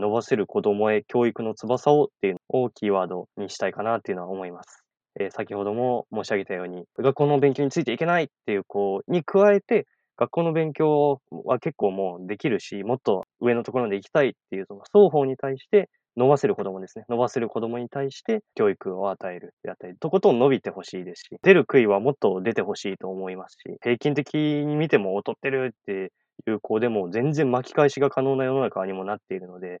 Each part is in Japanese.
伸ばせる子供へ教育の翼をっていうのをキーワードにしたいかなっていうのは思います。えー、先ほども申し上げたように、学校の勉強についていけないっていう子に加えて、学校の勉強は結構もうできるし、もっと上のところまで行きたいっていう、その双方に対して伸ばせる子供ですね。伸ばせる子供に対して教育を与えるであったり、とことん伸びてほしいですし、出る杭はもっと出てほしいと思いますし、平均的に見ても劣ってるっていう子でも全然巻き返しが可能な世の中にもなっているので、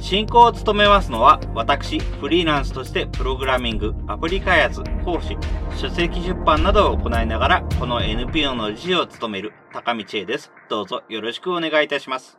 進行を務めますのは、私、フリーランスとしてプログラミング、アプリ開発、講師、書籍出版などを行いながら、この NPO の理事を務める高道恵です。どうぞよろしくお願いいたします。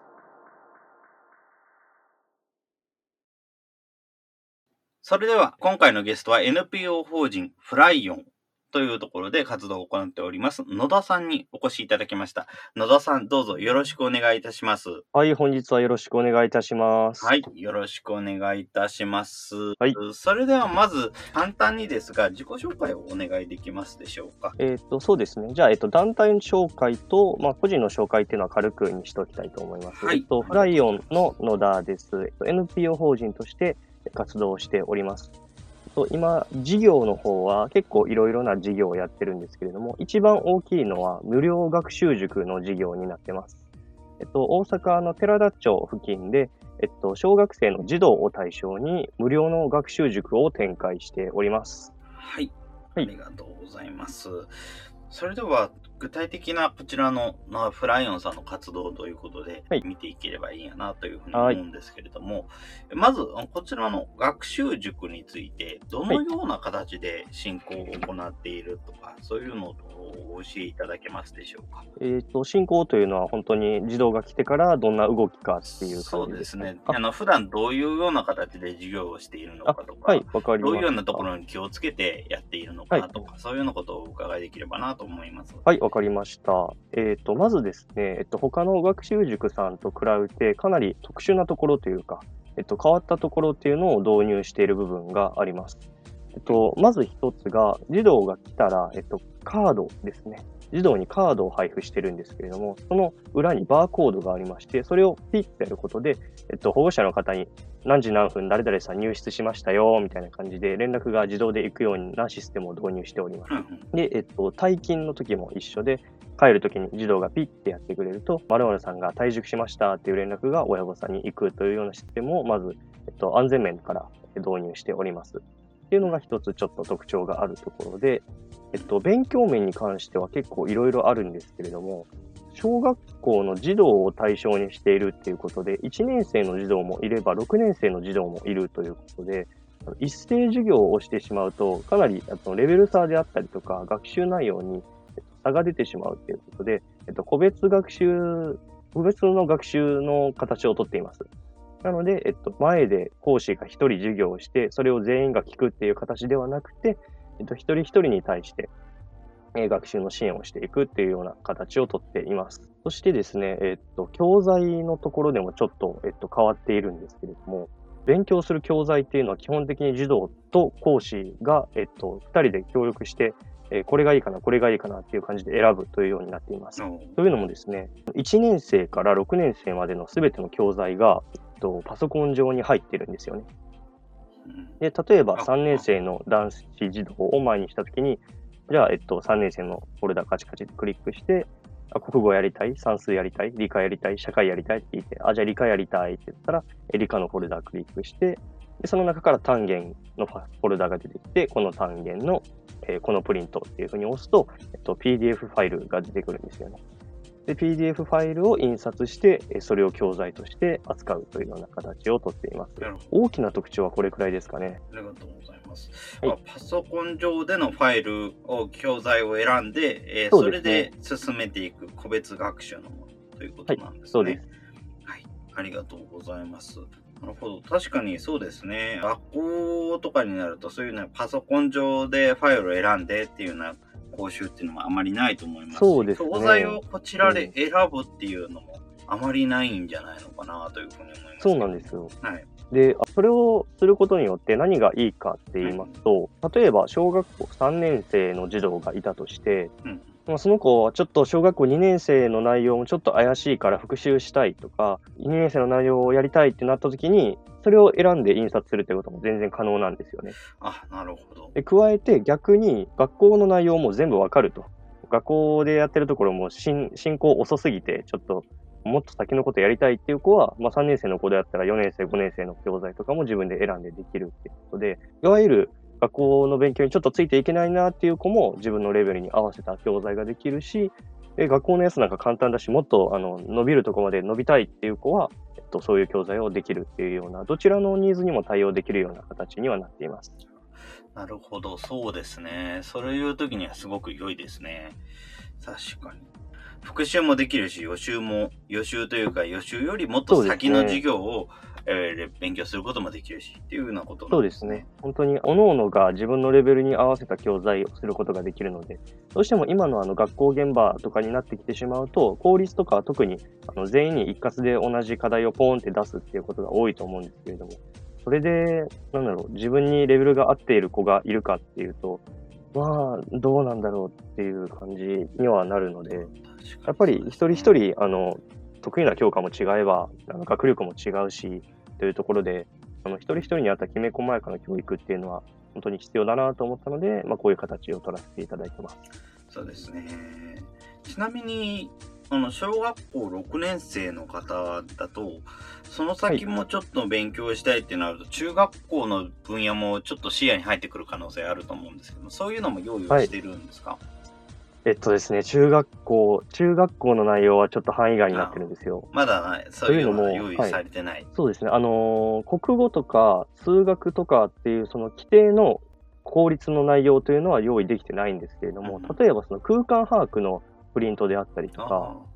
それでは、今回のゲストは NPO 法人フライオンというところで活動を行っております、野田さんにお越しいただきました。野田さん、どうぞよろしくお願いいたします。はい、本日はよろしくお願いいたします。はい、よろしくお願いいたします。はい。それではまず、簡単にですが、自己紹介をお願いできますでしょうか？えっ、と、そうですね。じゃあ、えっ、と、団体の紹介と、まあ、個人の紹介っていうのは軽くにしておきたいと思います。はい。えっと、フライオンの野田です。えっと、NPO 法人として、活動しております。と今、事業の方は結構いろいろな事業をやってるんですけれども、一番大きいのは無料学習塾の事業になってます。えっと、大阪の寺田町付近で、えっと、小学生の児童を対象に無料の学習塾を展開しております。はい。ありがとうございます。それでは、具体的なこちらの、まあ、フライオンさんの活動ということで、見ていければいいやなというふうに思うんですけれども、はい、まず、こちらの学習塾について、どのような形で進行を行っているとか、はい、そういうのをお教えいただけますでしょうか？えっ、ー、と、進行というのは本当に児童が来てからどんな動きかっていうそうですね。あの、普段どういうような形で授業をしているのかとか、はい、わか。どういうようなところに気をつけてやっているのかとか、そういうようなことをお伺いできればなと思います。はい、わかりました。えっ、ー、と、まずですね、えっと、他の学習塾さんと比べて、かなり特殊なところというか、えっと、変わったところっていうのを導入している部分があります。えっと、まず一つが、児童が来たら、えっと、カードですね。児童にカードを配布してるんですけれども、その裏にバーコードがありまして、それをピッてやることで、えっと、保護者の方に何時何分誰々さん入室しましたよ、みたいな感じで連絡が自動で行くようなシステムを導入しております。で、えっと、退勤の時も一緒で、帰るときに児童がピッてやってくれると、〇〇さんが退塾しましたっていう連絡が親御さんに行くというようなシステムをまず、えっと、安全面から導入しております。っていうのが一つちょっと特徴があるところで、えっと、勉強面に関しては結構いろいろあるんですけれども、小学校の児童を対象にしているっていうことで、1年生の児童もいれば、6年生の児童もいるということで、一斉授業をしてしまうと、かなりレベル差であったりとか、学習内容に差が出てしまうということで、えっと、個別学習、個別の学習の形をとっています。なので、えっと、前で講師が一人授業をして、それを全員が聞くっていう形ではなくて、えっと、一人一人に対して、え学習の支援をしていくっていうような形をとっています。そしてですね、えっと、教材のところでもちょっと、えっと、変わっているんですけれども、勉強する教材っていうのは基本的に児童と講師が、えっと、二人で協力してえこれがいいかな、これがいいかなっていう感じで選ぶというようになっています。というのもですね、1年生から6年生までのすべての教材が、と、パソコン上に入ってるんですよね。で、例えば3年生の男子児童を前にしたときに、じゃあ、えっと、3年生のフォルダカチカチでクリックして、あ国語やりたい、算数やりたい、理科やりたい、社会やりたいって聞いて、あ、じゃあ理科やりたいって言ったら、理科のフォルダクリックして、でその中から単元のフォルダが出てきて、この単元の、えー、このプリントっていうふうに押すと、えっと、PDF ファイルが出てくるんですよね。で、PDF ファイルを印刷して、それを教材として扱うというような形をとっています。大きな特徴はこれくらいですかね。ありがとうございます。はい、パソコン上でのファイルを、教材を選んで、えー、そそれで進めていく個別学習のものということなんですね。はい、そうです。はい。ありがとうございます。なるほど。確かにそうですね。学校とかになると、そういうね、パソコン上でファイルを選んでっていうような講習っていうのもあまりないと思いますし、そうですね教材をこちらで選ぶっていうのもあまりないんじゃないのかなというふうに思います。そうなんですよ。はい。で、それをすることによって何がいいかって言いますと、例えば小学校3年生の児童がいたとして、うん。まあ、その子はちょっと小学校2年生の内容もちょっと怪しいから復習したいとか、2年生の内容をやりたいってなった時に、それを選んで印刷するってことも全然可能なんですよね。あ、なるほど。で、加えて逆に学校の内容も全部わかると。学校でやってるところも進進行遅すぎて、ちょっともっと先のことやりたいっていう子は、まあ、3年生の子であったら4年生、5年生の教材とかも自分で選んでできるっていうことで、いわゆる学校の勉強にちょっとついていけないなっていう子も自分のレベルに合わせた教材ができるし、で学校のやつなんか簡単だし、もっとあの伸びるとこまで伸びたいっていう子は、えっと、そういう教材をできるっていうような、どちらのニーズにも対応できるような形にはなっています。なるほど、そうですね。そういう時にはすごく良いですね。確かに。復習もできるし、予習も、予習というか予習よりもっと先の授業を、えー勉強することもできるし、っていうようなことそうですね。。本当に、各々が自分のレベルに合わせた教材をすることができるので、どうしても今のあの学校現場とかになってきてしまうと、公立とかは特にあの全員に一括で同じ課題をポーンって出すっていうことが多いと思うんですけれども、それで、なんだろう、自分にレベルが合っている子がいるかっていうと、まあ、どうなんだろうっていう感じにはなるので、やっぱり一人一人、あの、得意な教科も違えば、あの学力も違うし、というところで、あの一人一人に合ったきめ細やかな教育っていうのは、本当に必要だなと思ったので、まあ、こういう形を取らせていただいてます。そうですね。ちなみに、あの、小学校6年生の方だと、その先もちょっと勉強したいってなると、中学校の分野もちょっと視野に入ってくる可能性あると思うんですけど、そういうのも用意をしてるんですか、えっとですね、中学校、中学校の内容はちょっと範囲外になってるんですよ。まだない、そういうのも用意されてない。そうですね、あのー国語とか数学とかっていうその規定の公立の内容というのは用意できてないんですけれどもうん、例えばその空間把握のプリントであったりとか、あ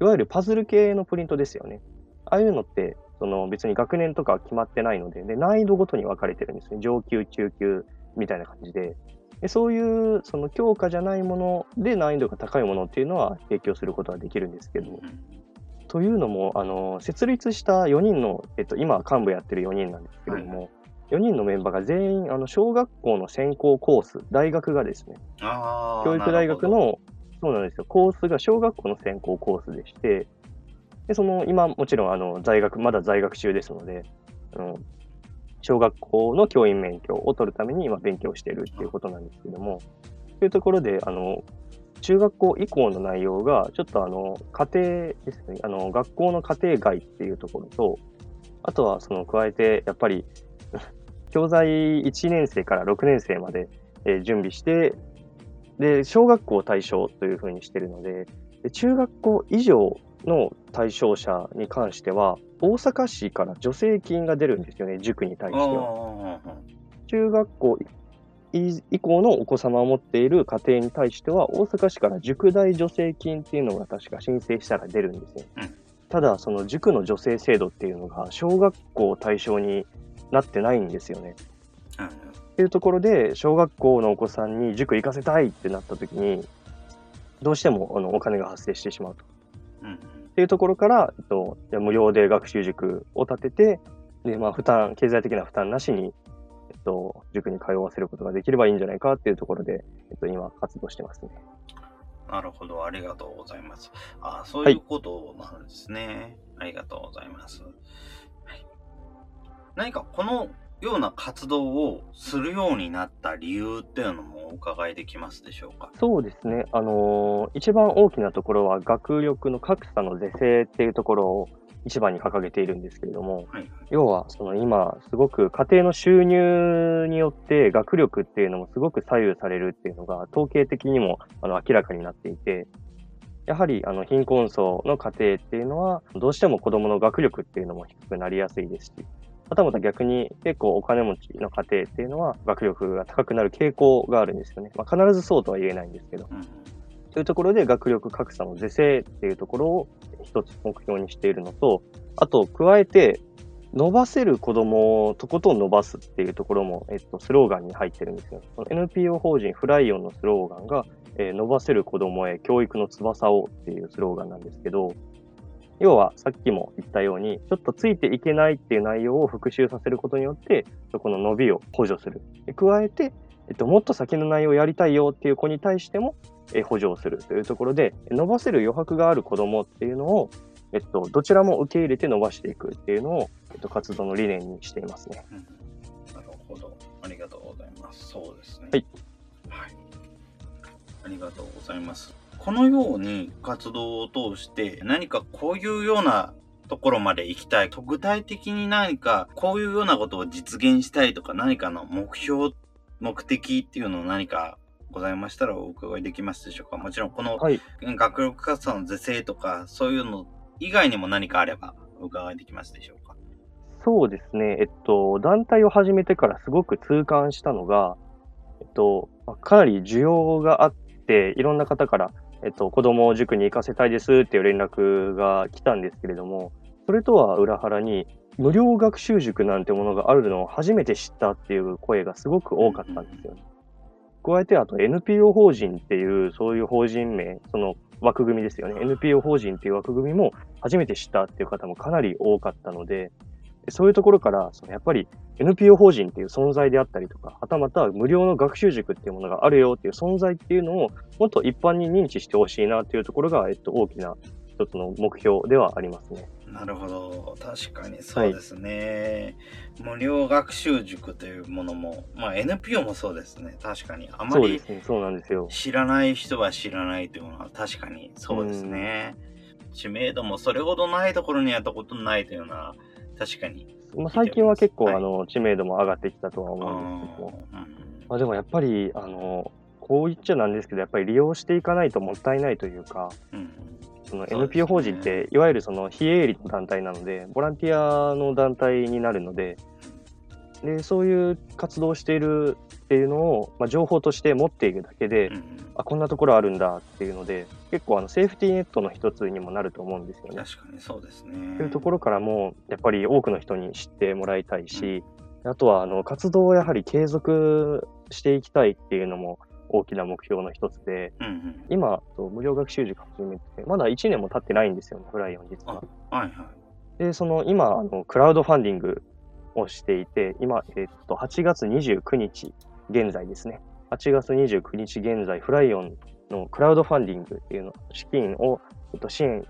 いわゆるパズル系のプリントですよね。ああいうのって、その別に学年とか決まってないので、で難易度ごとに分かれてるんですね。上級、中級みたいな感じで。でそういうその教科じゃないもので難易度が高いものっていうのは提供することはできるんですけど、うん。というのも、あの設立した4人の、えっと、今、幹部やってる4人なんですけれども、4人のメンバーが全員、あの小学校の専攻コース、大学がですね、教育大学の、そうなんですよ、コースが小学校の専攻コースでして、でその今、もちろんあの在学、まだ在学中ですので、あの小学校の教員免許を取るために今勉強しているっていうことなんですけども、というところで、あの中学校以降の内容が、ちょっとあの家庭ですね、あの学校の家庭外っていうところと、あとはその加えて、やっぱり 教材1年生から6年生まで、え準備して、で、小学校対象というふうにしてるので、で中学校以上の対象者に関しては、大阪市から助成金が出るんですよね、塾に対しては。あ中学校以以降のお子様を持っている家庭に対しては、大阪市から塾代助成金っていうのが確か申請したら出るんですよ。うんただ、その塾の助成制度っていうのが、小学校対象になってないんですよね。ーうんっていうところで、小学校のお子さんに塾行かせたいってなった時に、どうしてもあのお金が発生してしまうと。うんっていうところから、えっと、無料で学習塾を立てて、で、まあ、負担、経済的な負担なしに、えっと、塾に通わせることができればいいんじゃないかっていうところで、えっと、今、活動してますね。なるほど、ありがとうございます。あそういうことなんですね。ありがとうございます。はい、何かこのような活動をするようになった理由っていうのもお伺いできますでしょうか？そうですね。あのー一番大きなところは、学力の格差の是正っていうところを一番に掲げているんですけれども、はいはい。要は、その今、すごく家庭の収入によって学力っていうのもすごく左右されるっていうのが統計的にもあの明らかになっていて、やはりあの貧困層の家庭っていうのは、どうしても子供の学力っていうのも低くなりやすいですし、またまた逆に結構お金持ちの家庭っていうのは学力が高くなる傾向があるんですよね。まあ、必ずそうとは言えないんですけど。うんというところで学力格差の是正っていうところを一つ目標にしているのと、あと加えて、伸ばせる子供をとことん伸ばすっていうところも、えっと、スローガンに入ってるんですよ。その NPO 法人フライオンのスローガンが、えー伸ばせる子供へ教育の翼をっていうスローガンなんですけど、要はさっきも言ったように、ちょっとついていけないっていう内容を復習させることによって、そこの伸びを補助する。で加えて、えっと、もっと先の内容をやりたいよっていう子に対しても、えー補助をするというところで、伸ばせる余白がある子供っていうのを、えっと、どちらも受け入れて伸ばしていくっていうのを、えっと、活動の理念にしていますね。うんなるほど。ありがとうございます。そうですね。はい。はい。ありがとうございます。このように活動を通して何かこういうようなところまで行きたいと具体的に何かこういうようなことを実現したいとか何かの目標、目的っていうのを何かございましたらお伺いできますでしょうかもちろんこのはい。学力活動の是正とかそういうの以外にも何かあればお伺いできますでしょうかそうですね。えっと、団体を始めてからすごく痛感したのが、えっと、まあかなり需要があって、いろんな方から、えっと、子供を塾に行かせたいですっていう連絡が来たんですけれども、それとは裏腹に、無料学習塾なんてものがあるのを初めて知ったっていう声がすごく多かったんですよね。加えて、あと NPO 法人っていう、そういう法人名、その枠組みですよね。NPO 法人っていう枠組みも初めて知ったっていう方もかなり多かったので、そういうところから、そのやっぱり NPO 法人っていう存在であったりとか、はたまた無料の学習塾っていうものがあるよっていう存在っていうのを、もっと一般に認知してほしいなっていうところが、えっと、大きな一つの目標ではありますね。なるほど。確かにそうですね。無料学習塾というものも、まあ NPO もそうですね。確かに。あまりそうですね。そうなんですよ。知らない人は知らないというのは確かにそうですね。知名度もそれほどないところにやったことないというのは確かに。まあ、最近は結構、はい。あの、知名度も上がってきたとはあ思うんですけど。も、ーうんまあ、でもやっぱり、あの、こう言っちゃなんですけど、やっぱり利用していかないともったいないというか、うん。その NPO 法人って、いわゆるその非営利の団体なので、ボランティアの団体になるので、でそういう活動をしているっていうのを、まあ、情報として持っているだけで、うんうんあこんなところあるんだっていうので、結構あのセーフティーネットの一つにもなると思うんですよね。確かにそうですね。というところからも、やっぱり多くの人に知ってもらいたいし、あとはあの活動をやはり継続していきたいっていうのも大きな目標の一つで、うんうん。今、と無料学習塾始めて、まだ1年も経ってないんですよね、フライオン実は。はいはい。で、その今、あのクラウドファンディングをしていて、今、えっと、8月29日現在ですね。8月29日現在、フライオンのクラウドファンディングっていうの、資金を、えっと、支援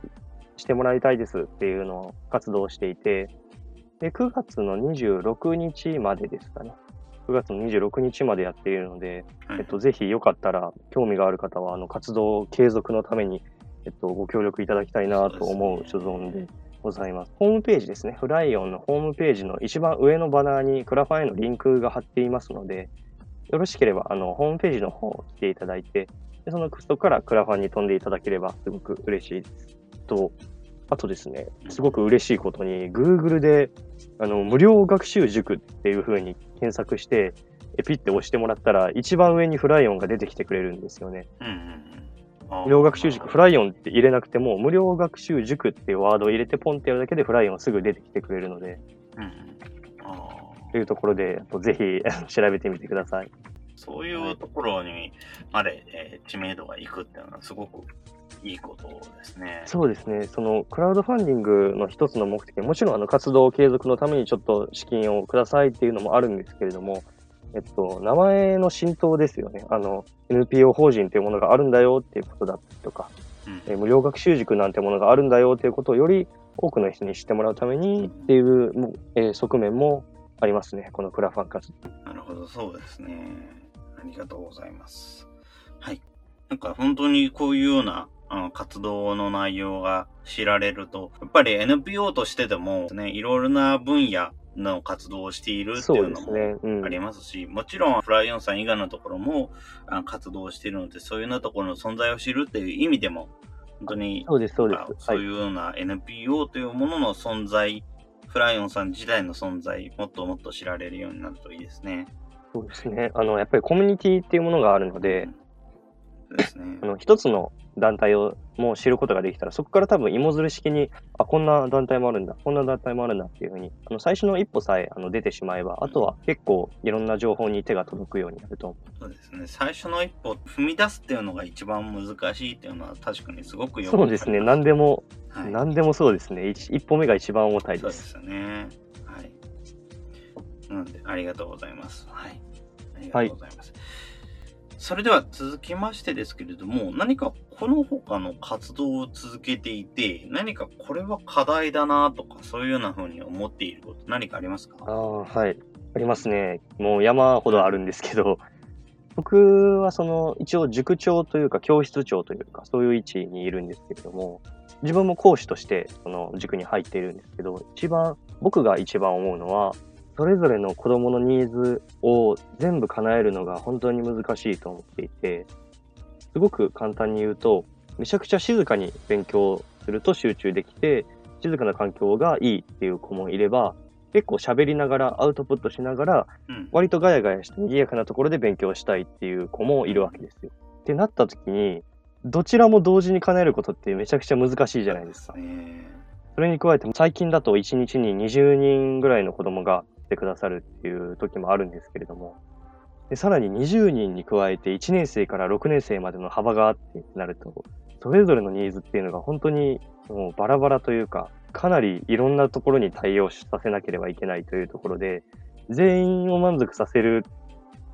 してもらいたいですっていうのを活動していて、で、9月の26日までですかね。9月の26日までやっているので、はいえっと、ぜひよかったら、興味がある方は、あの、活動継続のために、えっと、ご協力いただきたいなと思う所存でございます。ホームページですね。フライオンのホームページの一番上のバナーにクラファンへのリンクが貼っていますので、よろしければ、あの、ホームページの方を来ていただいて、でそのそこからクラファンに飛んでいただければすごく嬉しいです。と、あとですね、すごく嬉しいことに、Google で、あの、無料学習塾っていう風に検索して、えピッて押してもらったら、一番上にフライオンが出てきてくれるんですよね。うんうん。無料学習塾、フライオンって入れなくても、無料学習塾っていうワードを入れてポンってやるだけでフライオンすぐ出てきてくれるので、うんというところで、ぜひ 調べてみてください。そういうところにまで、えー知名度がいくっていうのはすごくいいことですね。そうですね、そのクラウドファンディングの一つの目的、もちろんあの活動継続のためにちょっと資金をくださいっていうのもあるんですけれども、えっと、名前の浸透ですよね。あの、NPO 法人というものがあるんだよっていうことだったりとか、うんえー無料学習塾なんてものがあるんだよということをより多くの人に知ってもらうためにっていう、もえー側面もありますね、このクラファン活動。なるほど、そうですね。ありがとうございます。はい。なんか本当にこういうようなあの活動の内容が知られると、やっぱり NPO としてでもね、いろいろな分野の活動をしているってそいううのもあ。りますし、もちろんフライオンさん以外のところも活動しているので、そういうようなところの存在を知るっていう意味でも、本当にそうです、そうでなんかす。はい。そういうような NPO というものの存在、フライオンさん自体の存在、もっともっと知られるようになるといいですね。そうですね。あの、やっぱりコミュニティっていうものがあるので、そうですねあ。の一つの団体をもう知ることができたら、そこから多分芋づる式に、あ、こんな団体もあるんだ、こんな団体もあるんだっていうふうに、あの最初の一歩さえあの出てしまえば、あとは結構いろんな情報に手が届くようになると思そうですね。最初の一歩踏み出すっていうのが一番難しいっていうのは確かにすごくう。よくそうですね、何でも、はい何でもそうですね。一一歩目が一番重たいで。そうですね。はい。なので、ありがとうございます。はい。ありがとうございます。それでは続きましてですけれども、何かこの他の活動を続けていて、何かこれは課題だなとか、そういうような風に思っていること、何かありますか？ああ、はい。ありますね。もう山ほどあるんですけど、僕はその一応塾長というか教室長というかそういう位置にいるんですけれども、自分も講師としてその塾に入っているんですけど、一番、僕が一番思うのは、それぞれの子供のニーズを全部叶えるのが本当に難しいと思っていて、すごく簡単に言うと、めちゃくちゃ静かに勉強すると集中できて、静かな環境がいいっていう子もいれば、結構喋りながら、アウトプットしながら、うん。割とガヤガヤして賑やかなところで勉強したいっていう子もいるわけですよ。ってなった時に、どちらも同時に叶えることってめちゃくちゃ難しいじゃないですか。ねそれに加えて、最近だと1日に20人ぐらいの子供が来てくださるっていう時もあるんですけれども、でさらに20人に加えて1年生から6年生までの幅があってなると、それぞれのニーズっていうのが本当にもうバラバラというか、かなりいろんなところに対応させなければいけないというところで、全員を満足させる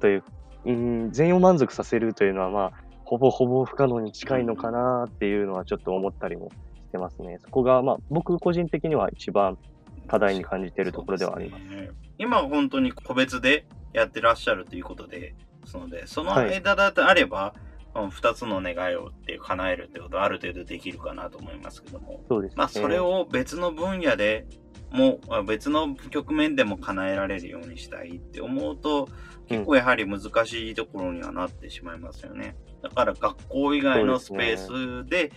という、うん、全員を満足させるというのはまあ、ほぼほぼ不可能に近いのかなっていうのはちょっと思ったりもしてますね。そこがまあ、僕個人的には一番課題に感じているところではあります。すね今は本当に個別でやってらっしゃるということで、ので、その間だとあれば、うん二つの願いをって叶えるってことはある程度できるかなと思いますけども、そうですね。まあそれを別の分野でも、あ別の局面でも叶えられるようにしたいって思うと、結構やはり難しいところにはなってしまいますよね。だから学校以外のスペースで、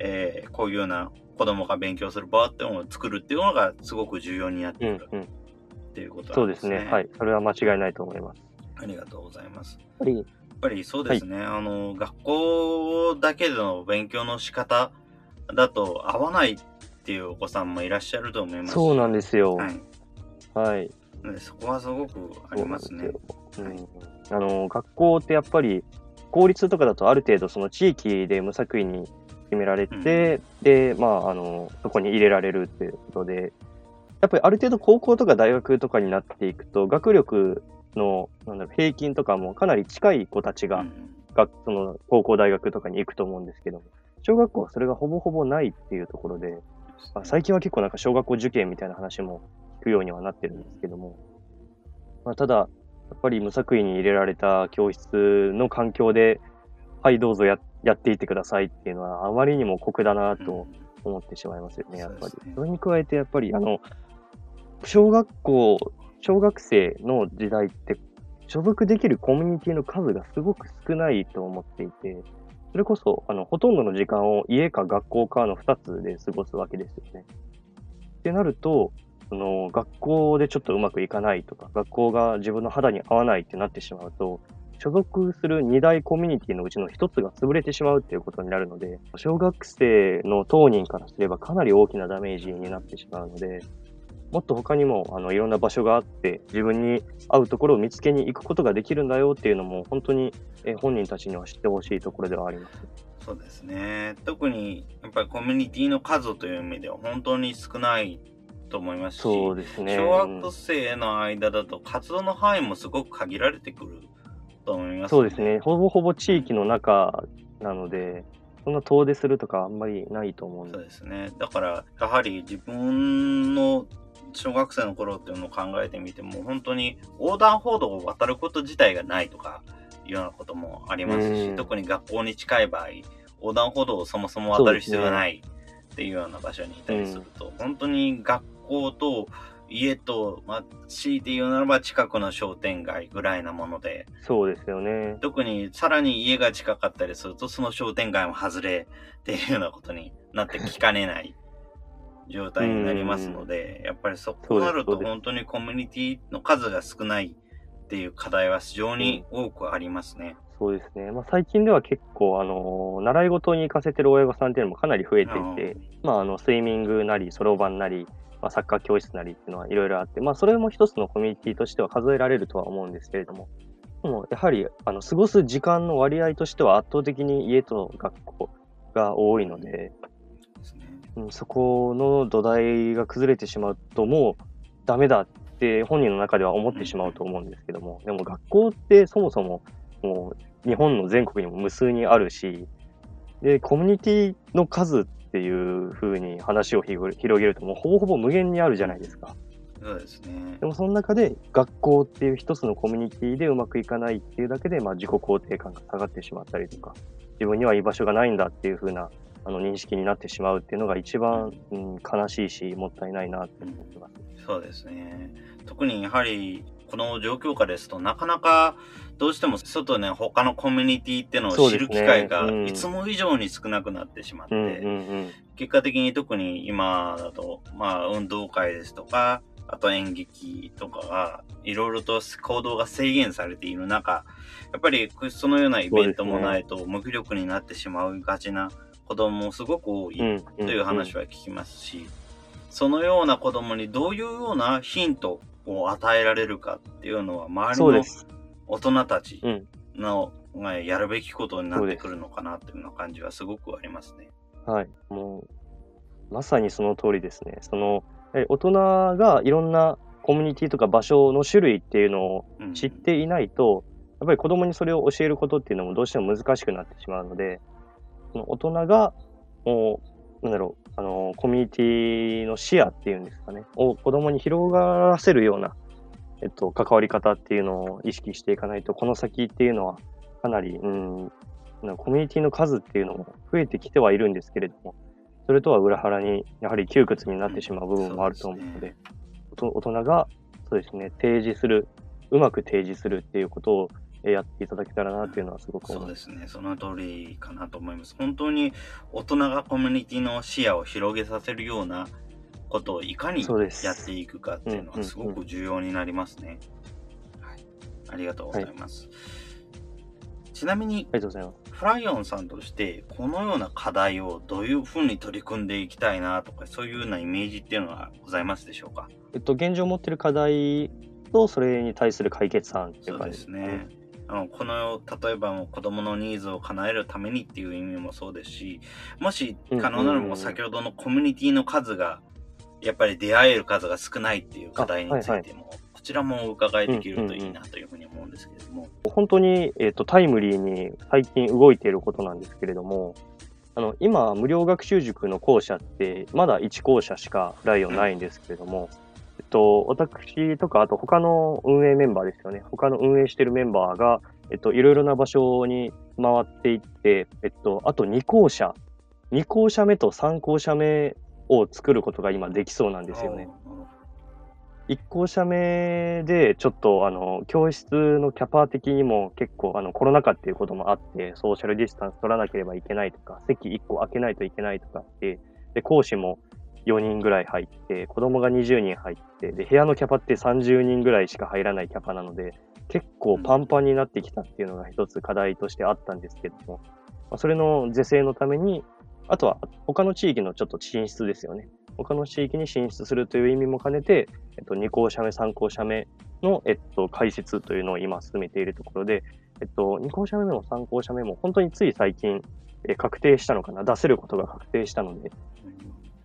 えーこういうような子供が勉強する場っていうのを作るっていうのがすごく重要になってくるうんうん。っていうことそうんですね。はい。それは間違いないと思います。ありがとうございます。やっぱり、やっぱりそうですね。あの、学校だけでの勉強の仕方だと合わないっていうお子さんもいらっしゃると思います。そうなんですよ。はい。はい。でそこはすごくありますね。そうなん。あの、学校ってやっぱり、公立とかだとある程度その地域で無作為に決められて、で、まあ、あの、そこに入れられるっていうことで、やっぱりある程度高校とか大学とかになっていくと、学力の、なんだろう、平均とかもかなり近い子たちが、うん。学その高校大学とかに行くと思うんですけども、小学校はそれがほぼほぼないっていうところで、あ最近は結構なんか小学校受験みたいな話も聞くようにはなってるんですけども、まあ、ただ、やっぱり無作為に入れられた教室の環境で、はい、どうぞややっていってくださいっていうのは、あまりにも酷だなと思ってしまいますよね、やっぱり。それに加えて、やっぱり、あの、小学校、小学生の時代って、所属できるコミュニティの数がすごく少ないと思っていて、それこそ、あの、ほとんどの時間を家か学校かの2つで過ごすわけですよね。ってなると、その、学校でちょっとうまくいかないとか、学校が自分の肌に合わないってなってしまうと、所属する二大コミュニティのうちの一つが潰れてしまうっていうことになるので、小学生の当人からすればかなり大きなダメージになってしまうので、もっと他にもあのいろんな場所があって、自分に合うところを見つけに行くことができるんだよっていうのも、本当にえ本人たちには知ってほしいところではあります。そうですね。特に、やっぱりコミュニティの数という意味では本当に少ないと思いますし、そうですね。小学生の間だと活動の範囲もすごく限られてくると思います、そうですね。。ほぼほぼ地域の中なので、そんな遠出するとかあんまりないと思うんでそうですね。だから、やはり自分の小学生の頃っていうのを考えてみても、本当に横断歩道を渡ること自体がないとかいうようなこともありますし、うん。特に学校に近い場合、横断歩道をそもそも渡る必要がないっていうような場所にいたりすると、本当に学校と家と、まあ、強いて言うならば近くの商店街ぐらいなもので、そうですよね。特にさらに家が近かったりすると、その商店街も外れっていうようなことになってきかねない状態になりますので、やっぱりそこなると本当にコミュニティの数が少ないっていう課題は非常に多くありますね。そうですね。まあ、最近では結構、あの、習い事に行かせてる親御さんっていうのもかなり増えていて、まあ、あの、スイミングなり、そろばんなり、まあ、サッカー教室なりっていうのはいろいろあって、まあ、それも一つのコミュニティとしては数えられるとは思うんですけれども、でも、やはり、あの、過ごす時間の割合としては圧倒的に家と学校が多いので。うん、そこの土台が崩れてしまうと、もうダメだって本人の中では思ってしまうと思うんですけども、でも学校ってそもそももう日本の全国にも無数にあるし、で、コミュニティの数っていう風に話を広げると、もうほぼほぼ無限にあるじゃないですか。そうですね。でもその中で学校っていう一つのコミュニティでうまくいかないっていうだけで、まあ、自己肯定感が下がってしまったりとか、自分には居場所がないんだっていう風なあの認識になってしまうっていうのが一番、うん、悲しいし、もったいないなって思ってます。そうですね。特にやはり、この状況下ですとなかなかどうしても外ね、他のコミュニティっていうのを知る機会がいつも以上に少なくなってしまって、結果的に特に今だと、まあ運動会ですとか、あと演劇とかが、いろいろと行動が制限されている中、やっぱりそのようなイベントもないと無気力になってしまうがちな子供もすごく多いという話は聞きますし、そのような子供にどういうようなヒントを与えられるかっていうのは、周りの大人たちの、やるべきことになってくるのかなっていうような感じはすごくありますね。はい。もう、まさにその通りですね。その、大人がいろんなコミュニティとか場所の種類っていうのを知っていないと、うん、やっぱり子供にそれを教えることっていうのもどうしても難しくなってしまうので、その大人が、もう、なんだろう、あの、コミュニティの視野っていうんですかね、を子供に広がらせるような、えっと、関わり方っていうのを意識していかないと、この先っていうのは、かなり、うん、コミュニティの数っていうのも増えてきてはいるんですけれども、それとは裏腹に、やはり窮屈になってしまう部分もあると思うので、大人が、そうですね、提示する、うまく提示するっていうことをやっていただけたらなっていうのはすごく。そうですね。その通りかなと思います。本当に大人がコミュニティの視野を広げさせるようなことをいかにやっていくかっていうのはすごく重要になりますね。はい。ありがとうございます。はい、ちなみに、ありがとうございます。フライオンさんとして、このような課題をどういうふうに取り組んでいきたいなとか、そういうようなイメージっていうのはございますでしょうか？えっと、現状持ってる課題と、それに対する解決案っていう感じですね。あのこの例えば子供のニーズを叶えるためにっていう意味もそうですしもし可能ならば先ほどのコミュニティの数がやっぱり出会える数が少ないっていう課題についても、こちらもお伺いできるといいなというふうに思うんですけれども。本当に、えーと、タイムリーに最近動いていることなんですけれども、あの今、無料学習塾の校舎って、まだ1校舎しかフライオンないんですけれども、えっと、私とか、あと他の運営メンバーですよね。他の運営してるメンバーが、えっと、いろいろな場所に回っていって、えっと、あと2校舎、2校舎目と3校舎目を作ることが今できそうなんですよね。1校舎目で、ちょっと、あの、教室のキャパ的にも結構、あの、コロナ禍っていうこともあって、ソーシャルディスタンス取らなければいけないとか、席1個開けないといけないとかって、で、講師も4人ぐらい入って、子供が20人入って、で、部屋のキャパって30人ぐらいしか入らないキャパなので、結構パンパンになってきたっていうのが一つ課題としてあったんですけども、まあ、それの是正のために、あとは他の地域のちょっと進出ですよね。他の地域に進出するという意味も兼ねて、えっと、2校舎目、3校舎目の、えっと、開設というのを今進めているところで、えっと、2校舎目も3校舎目も本当につい最近、え確定したのかな、出せることが確定したので、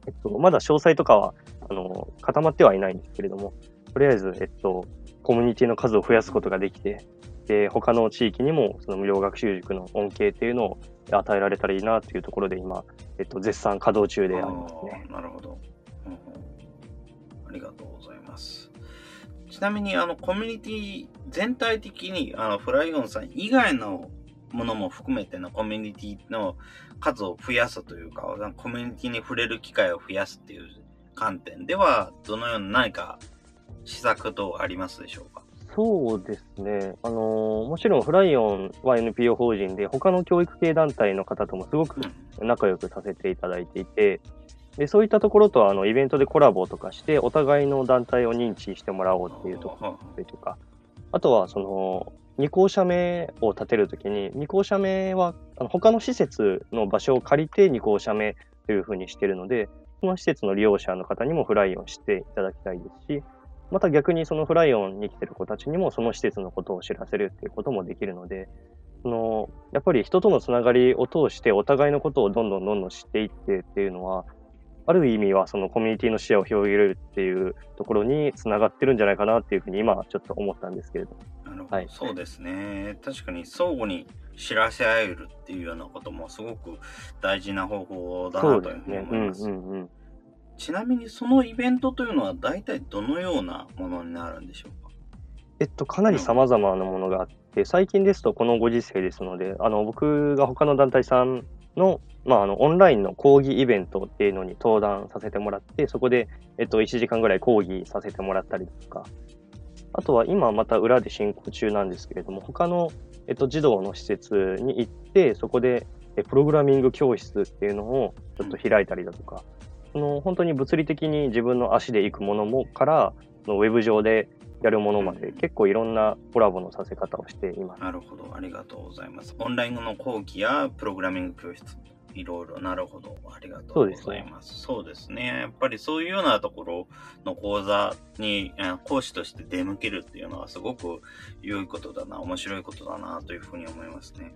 えっと、まだ詳細とかは、あの、固まってはいないんですけれども、とりあえず、えっと、コミュニティの数を増やすことができて、で、他の地域にもその無料学習塾の恩恵っていうのを与えられたらいいなというところで今、えっと、絶賛稼働中でありますね。なるほど、うん。ありがとうございます。ちなみに、あの、コミュニティ全体的に、あの、フライオンさん以外のものも含めてのコミュニティの数を増やすというか、コミュニティに触れる機会を増やすっていう観点では、どのような何か施策等ありますでしょうか？そうですね。あのー、もちろんフライオンは NPO 法人で、他の教育系団体の方ともすごく仲良くさせていただいていて、でそういったところとあのイベントでコラボとかして、お互いの団体を認知してもらおうっていうところとか、あとはその、2校舎目を建てるときに、2校舎目はあの他の施設の場所を借りて2校舎目というふうにしているので、その施設の利用者の方にもフライオンしていただきたいですし、また逆にそのフライオンに来てる子たちにもその施設のことを知らせるっていうこともできるので、そのやっぱり人とのつながりを通してお互いのことをどんどんどんどん知っていってっていうのは、ある意味はそのコミュニティの視野を広げるっていうところにつながってるんじゃないかなっていうふうに今ちょっと思ったんですけれど。なるほど、はい、そうですね。確かに相互に知らせ合えるっていうようなこともすごく大事な方法だなというふうに思います。うんうんうん。ちなみにそのイベントというのは大体どのようなものになるんでしょうか？えっと、かなり様々なものがあって、最近ですとこのご時世ですので、あの、僕が他の団体さんの、まあ、あの、オンラインの講義イベントっていうのに登壇させてもらって、そこで、えっと、1時間ぐらい講義させてもらったりとか、あとは今また裏で進行中なんですけれども、他の、えっと、児童の施設に行って、そこで、プログラミング教室っていうのをちょっと開いたりだとか、その本当に物理的に自分の足で行くものもから、ウェブ上でやるものまで、結構いろんなコラボのさせ方をしています。なるほど、ありがとうございます。オンラインの講義やプログラミング教室、いろいろ、なるほど、ありがとうございます。そうですね。すねやっぱりそういうようなところの講座に講師として出向けるっていうのはすごく良いことだな、面白いことだなというふうに思いますね。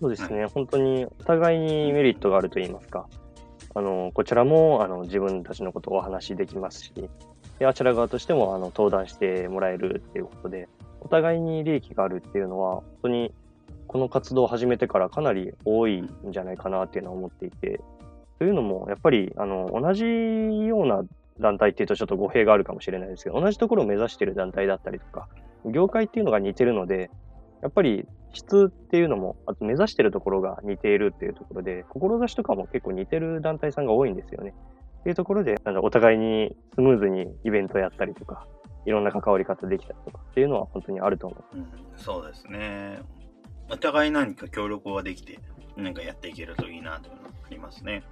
そうですね、はい、本当にお互いにメリットがあると言いますか。あの、こちらも、あの、自分たちのことをお話しできますし、であちら側としても、あの、登壇してもらえるっていうことで、お互いに利益があるっていうのは、本当に、この活動を始めてからかなり多いんじゃないかなっていうのは思っていて、というのも、やっぱり、あの、同じような団体っていうとちょっと語弊があるかもしれないですけど、同じところを目指している団体だったりとか、業界っていうのが似てるので、やっぱり質っていうのも、あと目指してるところが似ているっていうところで、志とかも結構似てる団体さんが多いんですよね。っていうところで、なんかお互いにスムーズにイベントやったりとか、いろんな関わり方できたりとかっていうのは本当にあると思う。うん、そうですね。お互い何か協力ができて、何かやっていけるといいなというのがありますね。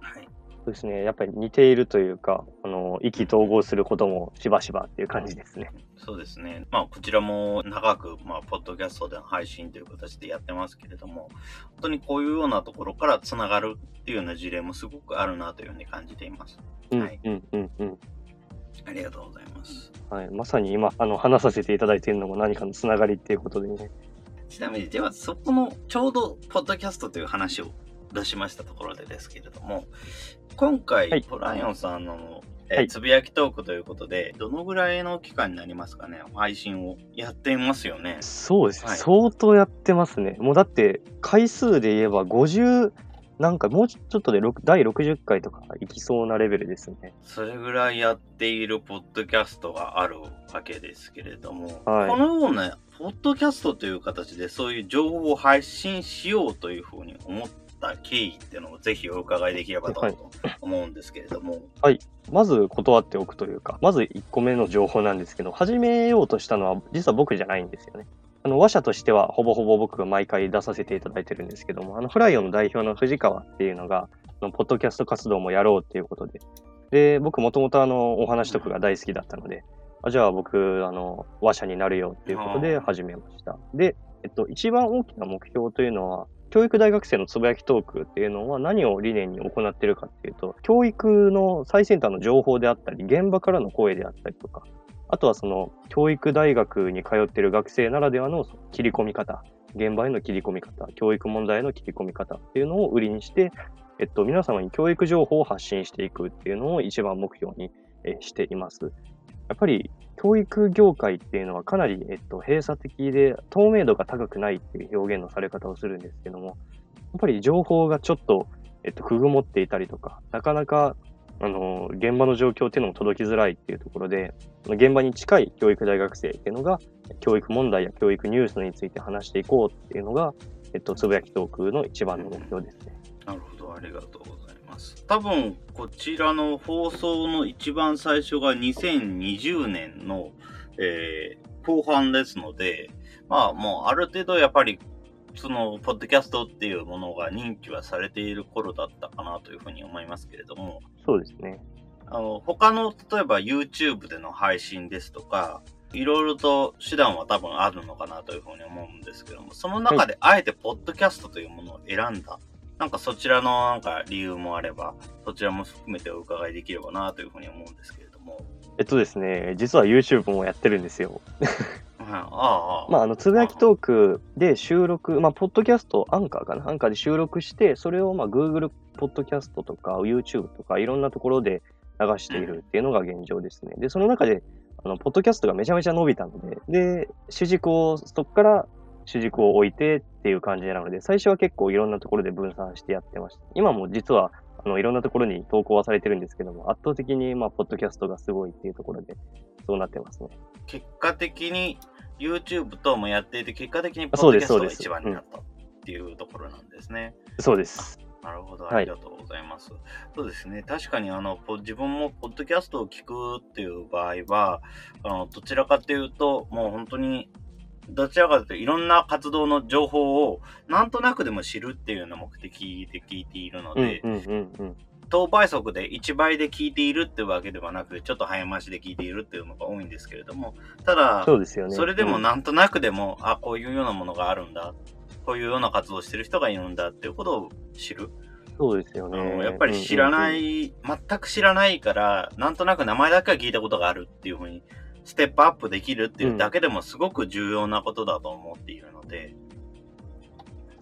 はい。そうですね。やっぱり似ているというか、あの、意気投合することもしばしばっていう感じですね。そうですね。まあ、こちらも長く、まあ、ポッドキャストでの配信という形でやってますけれども、本当にこういうようなところからつながるっていうような事例もすごくあるなというふうに感じています。はい。うんうんうん。ありがとうございます。はい。まさに今、あの、話させていただいているのも何かのつながりっていうことでね。ちなみに、では、そこの、ちょうど、ポッドキャストという話を出しましたところでですけれども、今回、はい、トライオンさんの、えーつぶやきトークということで、どのぐらいの期間になりますかね、配信をやっていますよね？そうです、はい、相当やってますね。もうだって、回数で言えば50、なんかもうちょっとで第60回とかいきそうなレベルですね。それぐらいやっているポッドキャストがあるわけですけれども、はい、このようなポッドキャストという形でそういう情報を配信しようというふうに思った経緯っていうのをぜひお伺いできればと思うんですけれども。はい。まず断っておくというか、まず1個目の情報なんですけど、始めようとしたのは実は僕じゃないんですよね。あの、話者としてはほぼほぼ僕が毎回出させていただいてるんですけども、あの、フライオの代表の藤川っていうのが、のポッドキャスト活動もやろうっていうことで、で、僕もともとあの、お話とかが大好きだったので、あじゃあ僕、あの、話者になるよっていうことで始めました。で、えっと、一番大きな目標というのは、教育大学生のつぶやきトークっていうのは何を理念に行っているかっていうと、教育の最先端の情報であったり、現場からの声であったりとか、あとはその教育大学に通っている学生ならではの切り込み方、現場への切り込み方、教育問題への切り込み方っていうのを売りにして、えっと、皆様に教育情報を発信していくっていうのを一番目標にしています。やっぱり教育業界っていうのはかなり、えっと、閉鎖的で透明度が高くないっていう表現のされ方をするんですけども、やっぱり情報がちょっと、えっと、くぐもっていたりとか、なかなか、あの、現場の状況っていうのも届きづらいっていうところで、現場に近い教育大学生っていうのが、教育問題や教育ニュースについて話していこうっていうのが、えっと、つぶやきトークの一番の目標ですね。なるほど、ありがとうます。多分、こちらの放送の一番最初が2020年の、えー、後半ですので、まあもうある程度やっぱり、その、ポッドキャストっていうものが認知はされている頃だったかなというふうに思いますけれども。そうですね。あの、他の、例えば YouTube での配信ですとか、いろいろと手段は多分あるのかなというふうに思うんですけども、その中であえてポッドキャストというものを選んだ、なんかそちらのなんか理由もあれば、そちらも含めてお伺いできればなというふうに思うんですけれども。えっとですね、実は YouTube もやってるんですよ。はい、ああ、まあ、あの、つぶやきトークで収録、まあ、ポッドキャスト、アンカーかな？アンカーで収録して、それをまあ、Google ポッドキャストとか YouTube とかいろんなところで流しているっていうのが現状ですね。で、その中で、あの、ポッドキャストがめちゃめちゃ伸びたので、で、主軸を、そこから主軸を置いてっていう感じなので、最初は結構いろんなところで分散してやってました。今も実は、あの、いろんなところに投稿はされてるんですけども、圧倒的に、まあ、ポッドキャストがすごいっていうところで、そうなってますね。結果的に YouTube 等もやっていて、結果的にポッドキャストが一番になったっていうところなんですね。そうです。なるほど、はいありがとうございます。そうですね、確かにあの、ポ自分もポッドキャストを聞くっていう場合は、あの、どちらかというと、もう本当に、どちらかというといろんな活動の情報をなんとなくでも知るっていうような目的で聞いているのうんで、うんうんうん。等倍速で1倍で聞いているってわけではなくて、ちょっと早回しで聞いているっていうのが多いんですけれども、ただ、そうですよね。それでもうんなんとなくでも、あ、こういうようなものがあるんだ。こういうような活動をしてる人がいるんだっていうことを知る。そうですよあね。のやっぱり知らなうんうんうんい、全く知らないから、なんとなく名前だけは聞いたことがあるっていうふうに、ステップアップできるっていうだけでもすごく重要なことだと思っているので、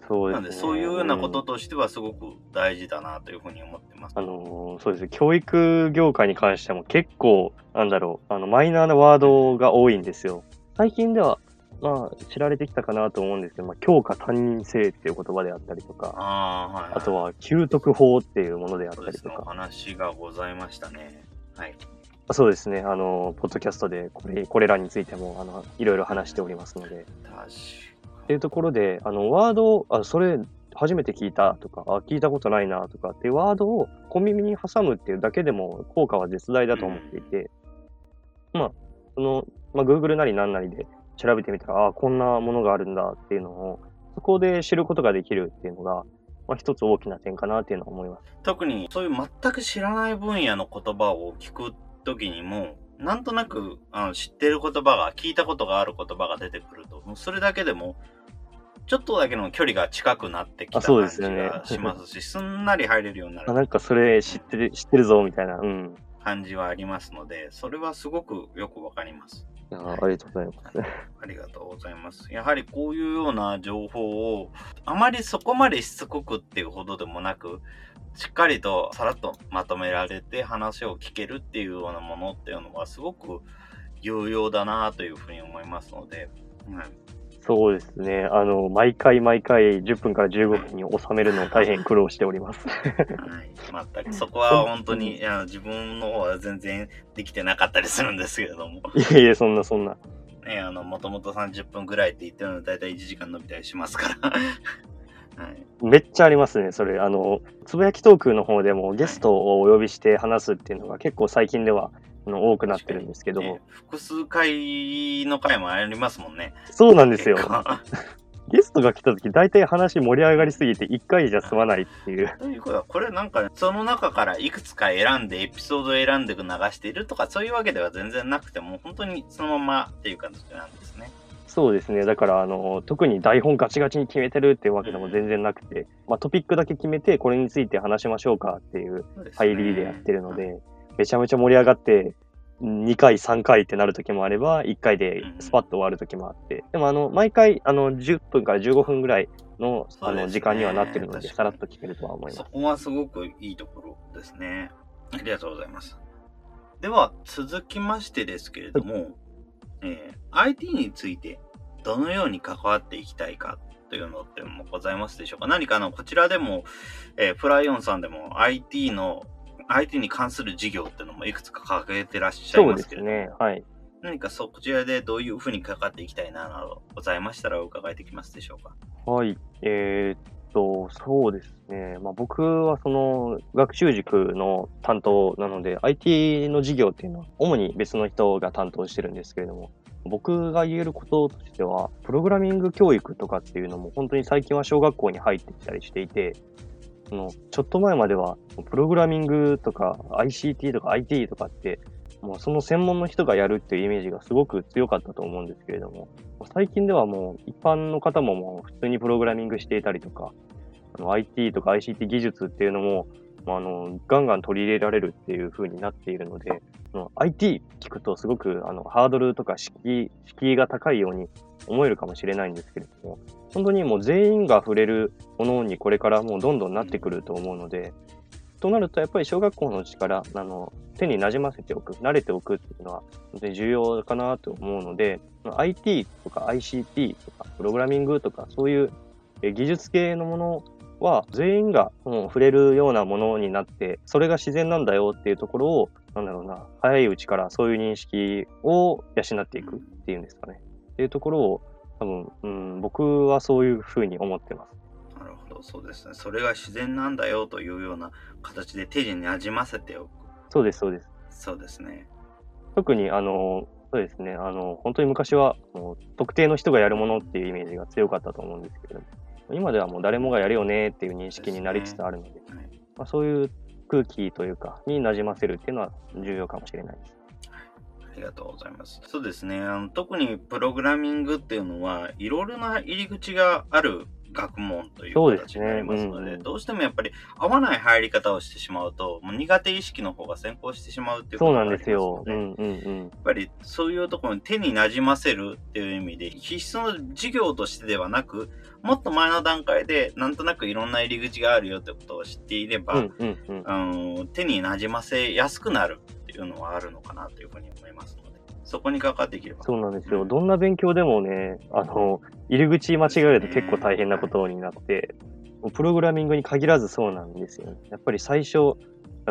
そうですね。なのでそういうようなことんとしてはすごく大事だなというふうに思ってます。あのーそうですね。教育業界に関しても結構、なんだろう、あの、マイナーなワードが多いんですよ。最近では、まあ、知られてきたかなと思うんですけど、まあ、教科担任制っていう言葉であったりとか、ああ、はい、はい。あとは、給徳法っていうものであっそうですね、おたりとか、話がございましたね。はい。そうですね。あの、ポッドキャストでこれ、これらについても、あの、いろいろ話しておりますので、確かっていうところで、あの、ワード、あ、それ、初めて聞いたとか、あ、聞いたことないなとかっていうワードを小耳に挟むっていうだけでも効果は絶大だと思っていて、まあ、その、まあ、Google なり何なりで調べてみたら、あ、こんなものがあるんだっていうのを、そこで知ることができるっていうのが、まあ、一つ大きな点かなっていうのは思います。特にそういう全く知らない分野の言葉を聞くときにも、なんとなくあの知ってる言葉が、聞いたことがある言葉が出てくると、もうそれだけでも、ちょっとだけの距離が近くなってきた感じがしますし、すんなり入れるようになあ、るなんかそれ知ってる、知ってるぞみたいな、うん。感じはありますので、それはすごくよくわかります。ありがとうございます。ありがとうございます。やはりこういうような情報を、あまりそこまでしつこくっていうほどでもなく、しっかりとさらっとまとめられて話を聞けるっていうようなものっていうのはすごく有用だなというふうに思いますので、はい、そうですね。あの、毎回毎回10分から15分に収めるのを大変苦労しております。はい、全くそこは本当に自分の方は全然できてなかったりするんですけれども、いえいえ、そんなそんな。ね、あの、もともと30分ぐらいって言ってるので、だいたい1時間伸びたりしますから。はい。めっちゃありますね、それ。あの、つぶやきトークの方でもゲストをお呼びして話すっていうのが結構最近ではあの多くなってるんですけどもね。複数回の回もありますもんね。そうなんですよ。ゲストが来た時大体話盛り上がりすぎて1回じゃ済まないっていう。ということは、これなんか、その中からいくつか選んで、エピソードを選んで流しているとか、そういうわけでは全然なくても、本当にそのままっていう感じなんですね。そうですね。だから、あの、特に台本ガチガチに決めてるっていうわけでも全然なくて、まあトピックだけ決めてこれについて話しましょうかっていう入りでやってるので、めちゃめちゃ盛り上がって、2回、3回ってなる時もあれば、1回でスパッと終わる時もあって、でもあの、毎回、あの、10分から15分ぐらいの、あの、時間にはなってるので、さらっと聞けるとは思います。そこはすごくいいところですね。ありがとうございます。では、続きましてですけれども、えー IT についてどのように関わっていきたいかというのってもございますでしょうか何かあの、こちらでも、えーフライオンさんでも IT の、IT に関する事業っていうのもいくつか掲げてらっしゃいますけれどね。はい。何かそこちらでどういうふうに関わっていきたいななどございましたらお伺いできますでしょうかはい。えーっと、そうですね。まあ、僕はその学習塾の担当なので、IT の授業っていうのは主に別の人が担当してるんですけれども、僕が言えることとしては、プログラミング教育とかっていうのも本当に最近は小学校に入ってきたりしていて、そのちょっと前まではプログラミングとか ICT とか IT とかってもうその専門の人がやるっていうイメージがすごく強かったと思うんですけれども、最近ではもう一般の方ももう普通にプログラミングしていたりとか、IT とか ICT 技術っていうのも、まあ、あのガンガン取り入れられるっていう風になっているので、IT 聞くとすごくあのハードルとか敷居が高いように思えるかもしれないんですけれども、本当にもう全員が触れるものにこれからもうどんどんなってくると思うので、となるとやっぱり小学校のうちからあの手になじませておく、慣れておくっていうのは本当に重要かなと思うので、IT とか ICT とかプログラミングとかそういう技術系のものは全員がもう触れるようなものになって、それが自然なんだよっていうところを、なんだろうな、早いうちからそういう認識を養っていくっていうんですかね。っていうところを多分、うん、僕はそういうふうに思ってます。ど、そうですね。それが自然なんだよというような形で手になじませておく。そうです、そうです。そうですね。特に、あの、そうですね、あの、本当に昔は、もう特定の人がやるものっていうイメージが強かったと思うんですけれども、今ではもう誰もがやるよねっていう認識になりつつあるので、でねはい、まあ、そういう空気というか、になじませるっていうのは重要かもしれないです。ありがとうございます。そうですね。あの特にプログラミングっていうのは、いろいろな入り口がある学問という形になりますので、でね。うんうん、どうしてもやっぱり合わない入り方をしてしまうと、もう苦手意識の方が先行してしまうっていうことがありますので、うんうんうん、やっぱりそういうところに手になじませるっていう意味で、必須の授業としてではなく、もっと前の段階で、なんとなくいろんな入り口があるよってことを知っていれば、うんうんうん、あの手になじませやすくなるっていうのはあるのかなというふうに思いますので、そこにかかっていければ。そうなんですよ。どんな勉強でもね、あの、入り口間違えると結構大変なことになって、はい、プログラミングに限らずそうなんですよ、ね。やっぱり最初、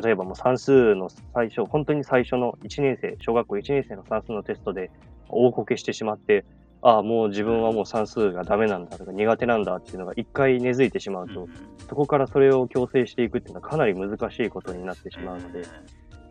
例えばもう算数の最初、本当に最初の1年生、小学校1年生の算数のテストで大こけしてしまって、ああ、もう自分はもう算数がダメなんだとか苦手なんだっていうのが一回根付いてしまうと、そこからそれを強制していくっていうのはかなり難しいことになってしまうので、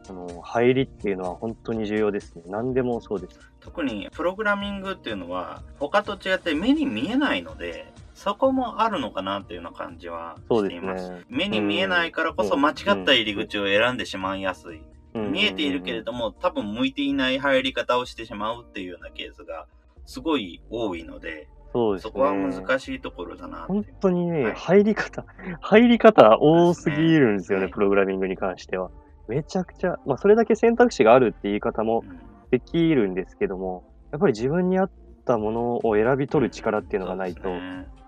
その入りっていうのは本当に重要ですね。何でもそうです。特にプログラミングっていうのは他と違って目に見えないので、そこもあるのかなっていうような感じはしています。すね、目に見えないからこそ間違った入り口を選んでしまいやすい。見えているけれども、多分向いていない入り方をしてしまうっていうようなケースがすごい多いので、そうですね。そこは難しいところだな本当にね、はい、入り方、入り方多すぎるんですよね、ねはい、プログラミングに関しては。めちゃくちゃ、まあ、それだけ選択肢があるって言い方もできるんですけども、やっぱり自分に合ったものを選び取る力っていうのがないと、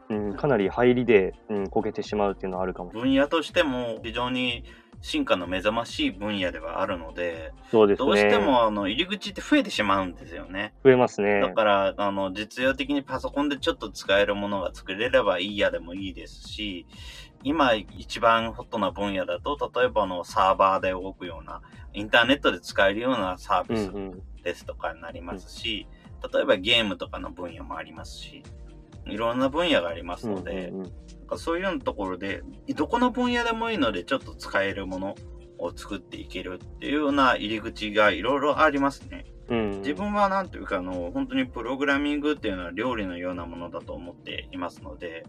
うん、かなり入りで、うん、こけてしまうっていうのはあるかもしれない。分野としても非常に進化の目覚ましい分野ではあるので、そうですね。どうしても、あの、入り口って増えてしまうんですよね。増えますね。だから、あの、実用的にパソコンでちょっと使えるものが作れればいいやでもいいですし、今一番ホットな分野だと、例えばのサーバーで動くような、インターネットで使えるようなサービスですとかになりますし、うんうん、例えばゲームとかの分野もありますし、いろんな分野がありますので、うんうんうんかそういうようなところで、どこの分野でもいいので、ちょっと使えるものを作っていけるっていうような入り口がいろいろありますね。うん、自分はなんていうか、あの、本当にプログラミングっていうのは料理のようなものだと思っていますので、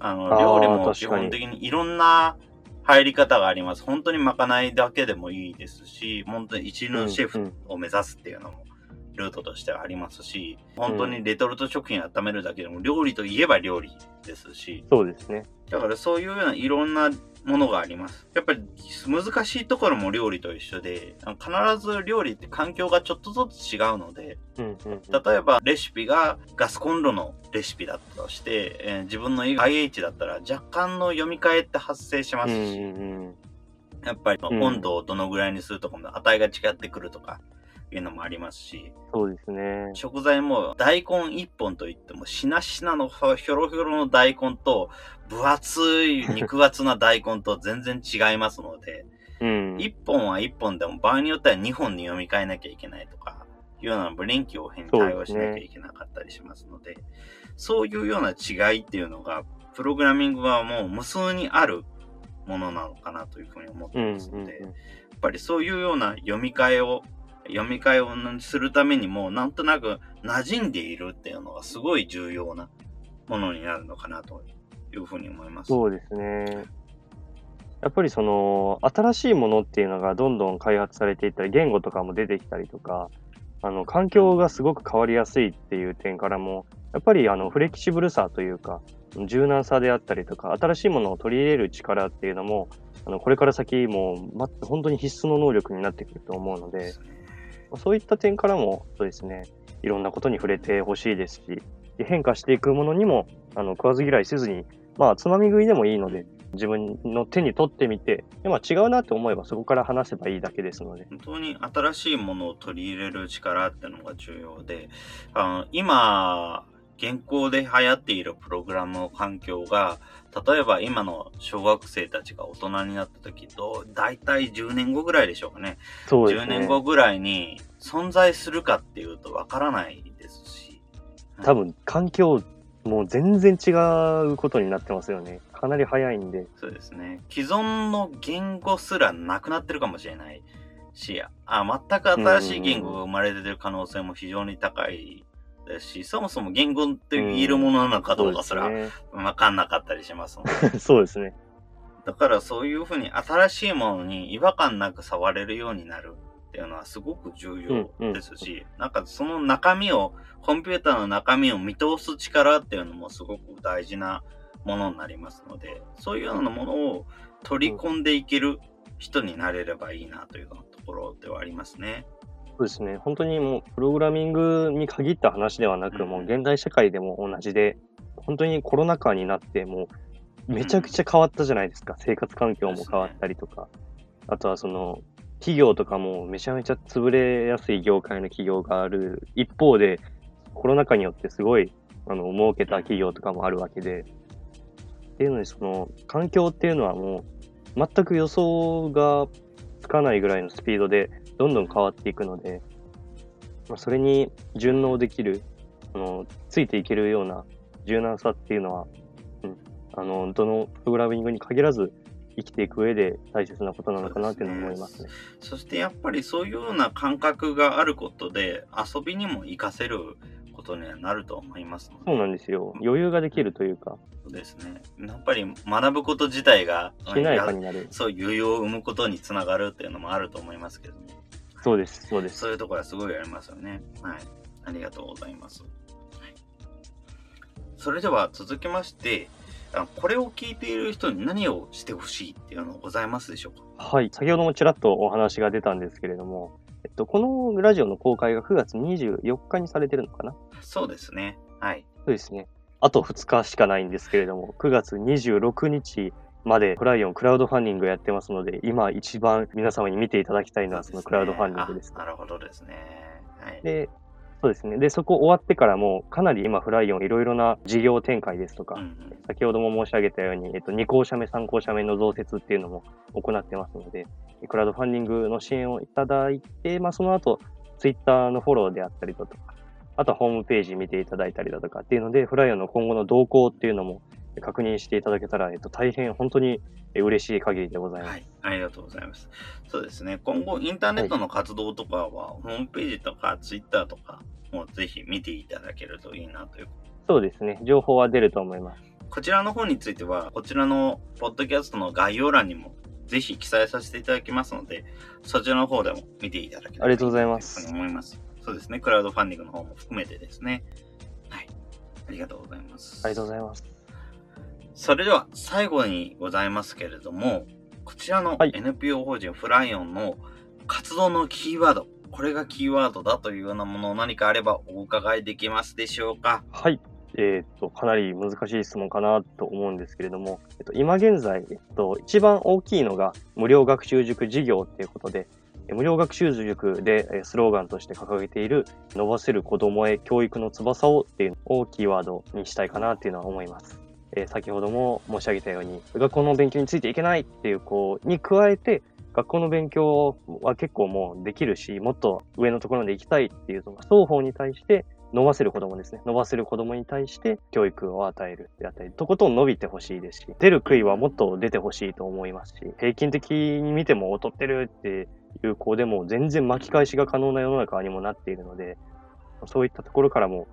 あの、料理も基本的にいろんな入り方があります。本当にまかないだけでもいいですし、本当に一流のシェフを目指すっていうのもルートとしてはありますし、本当にレトルト食品温めるだけでも料理といえば料理ですし、そうですね。だからそういうようないろんなものがあります。やっぱり難しいところも料理と一緒で、必ず料理って環境がちょっとずつ違うので、例えばレシピがガスコンロのレシピだったとして、えー、自分の IH だったら若干の読み替えって発生しますし、やっぱり温度をどのぐらいにするとかも値が違ってくるとか、いうのもありますし。そうですね。食材も大根一本といっても、しなしなのひょろひょろの大根と、分厚い肉厚な大根と全然違いますので、うん、1本は1本でも場合によっては2本に読み替えなきゃいけないとか、いうような臨機応変に対応しなきゃいけなかったりしますので、そう、ね,、いうような違いっていうのが、プログラミングはもう無数にあるものなのかなというふうに思ってますので、うんうんうん、やっぱりそういうような読み替えを読み替えをするためにも、なんとなく馴染んでいるっていうのがすごい重要なものになるのかなというふうに思います。そうですね。やっぱりその、新しいものっていうのがどんどん開発されていったり、言語とかも出てきたりとか、あの、環境がすごく変わりやすいっていう点からも、やっぱりあの、フレキシブルさというか、柔軟さであったりとか、新しいものを取り入れる力っていうのも、あの、これから先もう、ま、本当に必須の能力になってくると思うので、そういった点からも、そうですね、いろんなことに触れてほしいですし、変化していくものにも、あの、食わず嫌いせずに、まあ、つまみ食いでもいいので、自分の手に取ってみて、でまあ、違うなって思えばそこから話せばいいだけですので。本当に新しいものを取り入れる力ってのが重要で、あの今、現行で流行っているプログラム環境が、例えば今の小学生たちが大人になった時と、だいたい10年後ぐらいでしょうかね。そうですね。10年後ぐらいに存在するかっていうとわからないですし。多分、環境、もう全然違うことになってますよね。かなり早いんで。そうですね。既存の言語すらなくなってるかもしれないし、あ全く新しい言語が生まれてる可能性も非常に高いですし、そもそも言語って言えるものなのかどうかすら分かんなかったりしますので。そうですね。だからそういうふうに新しいものに違和感なく触れるようになるっていうのはすごく重要ですし、うんうん、なんかその中身を、コンピューターの中身を見通す力っていうのもすごく大事なものになりますので、そういうようなものを取り込んでいける人になれればいいなというところではありますね。そうですね。本当にもう、プログラミングに限った話ではなく、うん、もう現代社会でも同じで、本当にコロナ禍になって、もう、めちゃくちゃ変わったじゃないですか。生活環境も変わったりとか。あとはその、企業とかもめちゃめちゃ潰れやすい業界の企業がある一方で、コロナ禍によってすごい、あの、儲けた企業とかもあるわけで、っていうのに、その、環境っていうのはもう、全く予想がつかないぐらいのスピードでどんどん変わっていくので、まあ、それに順応できる、あの、ついていけるような柔軟さっていうのは、うん、あの、どのプログラミングに限らず、生きていく上で大切なことなのかなっていうの思いますね。そしてやっぱりそういうような感覚があることで遊びにも活かせることにはなると思いますそうなんですよ。余裕ができるというか。そうですね。やっぱり学ぶこと自体がしなやかになる。そう、余裕を生むことにつながるっていうのもあると思いますけども。そうです、そうです。そういうところはすごいありますよね。はい。ありがとうございます。はい、それでは続きまして、これを聞いている人に何をしてほしいっていうのはございますでしょうか？はい。先ほどもちらっとお話が出たんですけれども、と、このラジオの公開が9月24日にされてるのかな？そうですね。はい。そうですね。あと2日しかないんですけれども、9月26日までフライオンクラウドファンディングやってますので、今一番皆様に見ていただきたいのはそのクラウドファンディングです。なるほどですね。はい、で、そうですね。で、そこ終わってからも、かなり今、フライオン、いろいろな事業展開ですとか、うんうん、先ほども申し上げたように、えっと、2校舎目、3校舎目の増設っていうのも行ってますので、クラウドファンディングの支援をいただいて、まあ、その後、ツイッターのフォローであったりだとか、あとはホームページ見ていただいたりだとかっていうので、フライオンの今後の動向っていうのも確認していただけたら、えっと、大変本当に嬉しい限りでございます。はい、ありがとうございます。そうですね。今後、インターネットの活動とかは、はい、ホームページとか、ツイッターとか、もぜひ見ていただけるといいなという。そうですね。情報は出ると思います。こちらの方については、こちらのポッドキャストの概要欄にもぜひ記載させていただきますので、そちらの方でも見ていただければありがとうございます。と思います。そうですね。クラウドファンディングの方も含めてですね。はい。ありがとうございます。ありがとうございます。それでは最後にございますけれども、こちらの NPO 法人フライオンの活動のキーワード、これがキーワードだというようなもの何かあればお伺いできますでしょうか？はい。えっ、と、かなり難しい質問かなと思うんですけれども、えっと、今現在、えっと、一番大きいのが無料学習塾事業っていうことで、無料学習塾でスローガンとして掲げている伸ばせる子供へ教育の翼をっていうのをキーワードにしたいかなっていうのは思います。え、先ほども申し上げたように、学校の勉強についていけないっていう、こう、に加えて、学校の勉強は結構もうできるし、もっと上のところまで行きたいっていう、その双方に対して、伸ばせる子供ですね。伸ばせる子供に対して教育を与えるであったり、とことん伸びてほしいですし、出る杭はもっと出てほしいと思いますし、平均的に見ても劣ってるっていう子でも全然巻き返しが可能な世の中にもなっているので、そういったところからも、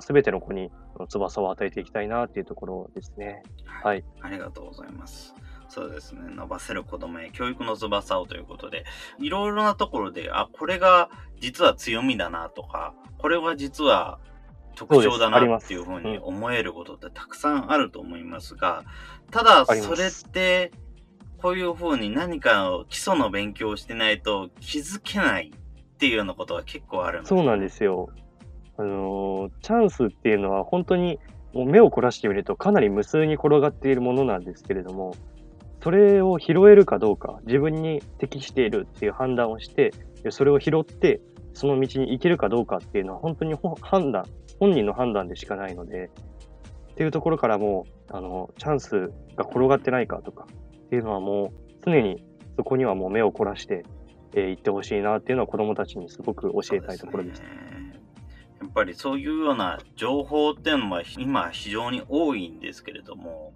すべての子に翼を与えていきたいなっていうところですね。はい。ありがとうございます。そうですね。伸ばせる子供へ教育の翼をということで、いろいろなところで、あ、これが実は強みだなとか、これは実は特徴だなっていうふうに思えることってたくさんあると思いますが、ただ、それって、こういうふうに何か基礎の勉強をしてないと気づけないっていうようなことは結構あるんですそうなんですよ。あの、チャンスっていうのは本当にもう目を凝らしてみるとかなり無数に転がっているものなんですけれども、それを拾えるかどうか、自分に適しているっていう判断をして、それを拾って、その道に行けるかどうかっていうのは本当に判断、本人の判断でしかないので、っていうところからも、あの、チャンスが転がってないかとかっていうのはもう常にそこにはもう目を凝らして、えー、行ってほしいなっていうのは子供たちにすごく教えたいところです。やっぱりそういうような情報っていうのは今非常に多いんですけれども、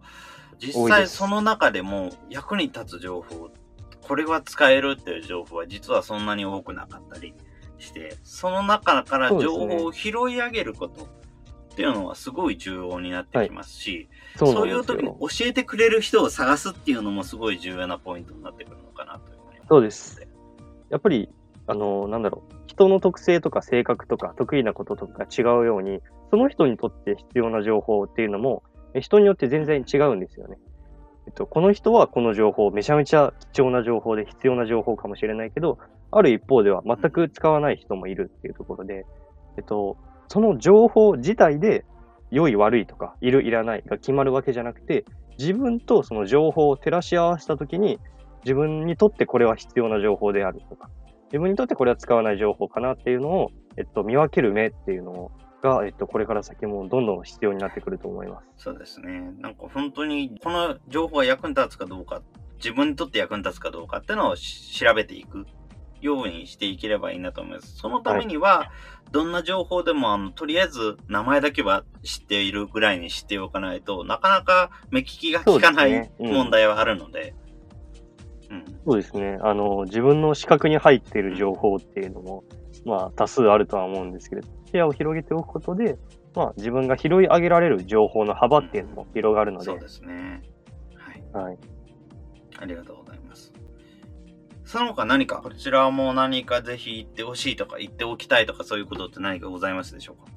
実際その中でも役に立つ情報、これは使えるっていう情報は実はそんなに多くなかったりして、その中から情報を拾い上げることっていうのはすごい重要になってきますし、はい、そういう時に教えてくれる人を探すっていうのもすごい重要なポイントになってくるのかなというふうにそうです。やっぱり、あの、なんだろう、人の特性とか性格とか得意なこととか違うように、その人にとって必要な情報っていうのも、人によって全然違うんですよね。えっと、この人はこの情報、めちゃめちゃ貴重な情報で必要な情報かもしれないけど、ある一方では全く使わない人もいるっていうところで、えっと、その情報自体で良い悪いとか、いるいらないが決まるわけじゃなくて、自分とその情報を照らし合わせたときに、自分にとってこれは必要な情報であるとか、自分にとってこれは使わない情報かなっていうのを、えっと、見分ける目っていうのをが、えっと、これから先もどんどん必要になってくると思います。そうですね。なんか本当に、この情報が役に立つかどうか、自分にとって役に立つかどうかっていうのを調べていくようにしていければいいなと思います。そのためには、はい、どんな情報でも、あの、とりあえず名前だけは知っているぐらいに知っておかないとなかなか目利きが効かない問題はあるので。そうですね。あの、自分の視覚に入っている情報っていうのも、まあ、多数あるとは思うんですけれど、視野を広げておくことで、まあ、自分が拾い上げられる情報の幅っていうのも広がるので。そうですね。はい。はい。ありがとうございます。その他何か、こちらも何かぜひ言ってほしいとか言っておきたいとかそういうことって何かございますでしょうか？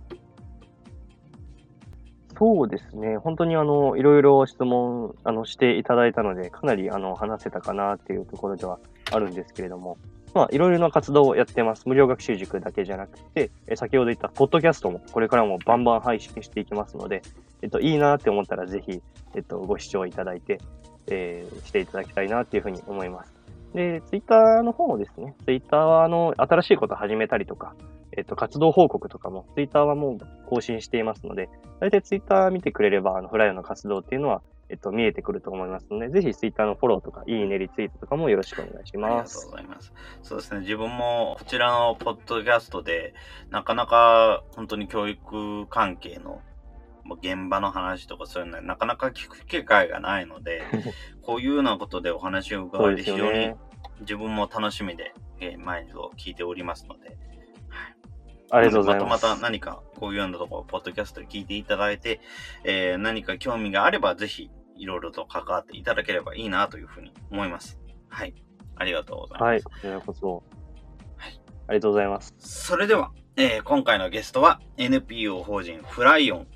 そうですね。本当にあの、いろいろ質問、あの、していただいたので、かなりあの、話せたかなっていうところではあるんですけれども、まあ、いろいろな活動をやってます。無料学習塾だけじゃなくて、え先ほど言ったポッドキャストもこれからもバンバン配信していきますので、えっと、いいなって思ったらぜひ、えっと、ご視聴いただいて、えー、していただきたいなっていうふうに思います。で、ツイッターの方もですね。ツイッターは、あの、新しいこと始めたりとか、えっと、活動報告とかも、ツイッターはもう更新していますので、大体ツイッター見てくれれば、あの、フライオの活動っていうのは、えっと、見えてくると思いますので、ぜひツイッターのフォローとか、いいね、リツイートとかもよろしくお願いします。ありがとうございます。そうですね、自分もこちらのポッドキャストで、なかなか本当に教育関係の現場の話とかそういうのはなかなか聞く機会がないので、こういうようなことでお話を伺えて非常に自分も楽しみで、えー、毎度聞いておりますので、ありがとうございます。またまた何かこういうようなところ、ポッドキャストで聞いていただいて、えー、何か興味があれば、ぜひ、いろいろと関わっていただければいいなというふうに思います。はい。ありがとうございます。はい。こちらこそ。はい。ありがとうございます。それでは、えー、今回のゲストは NPO 法人フライオン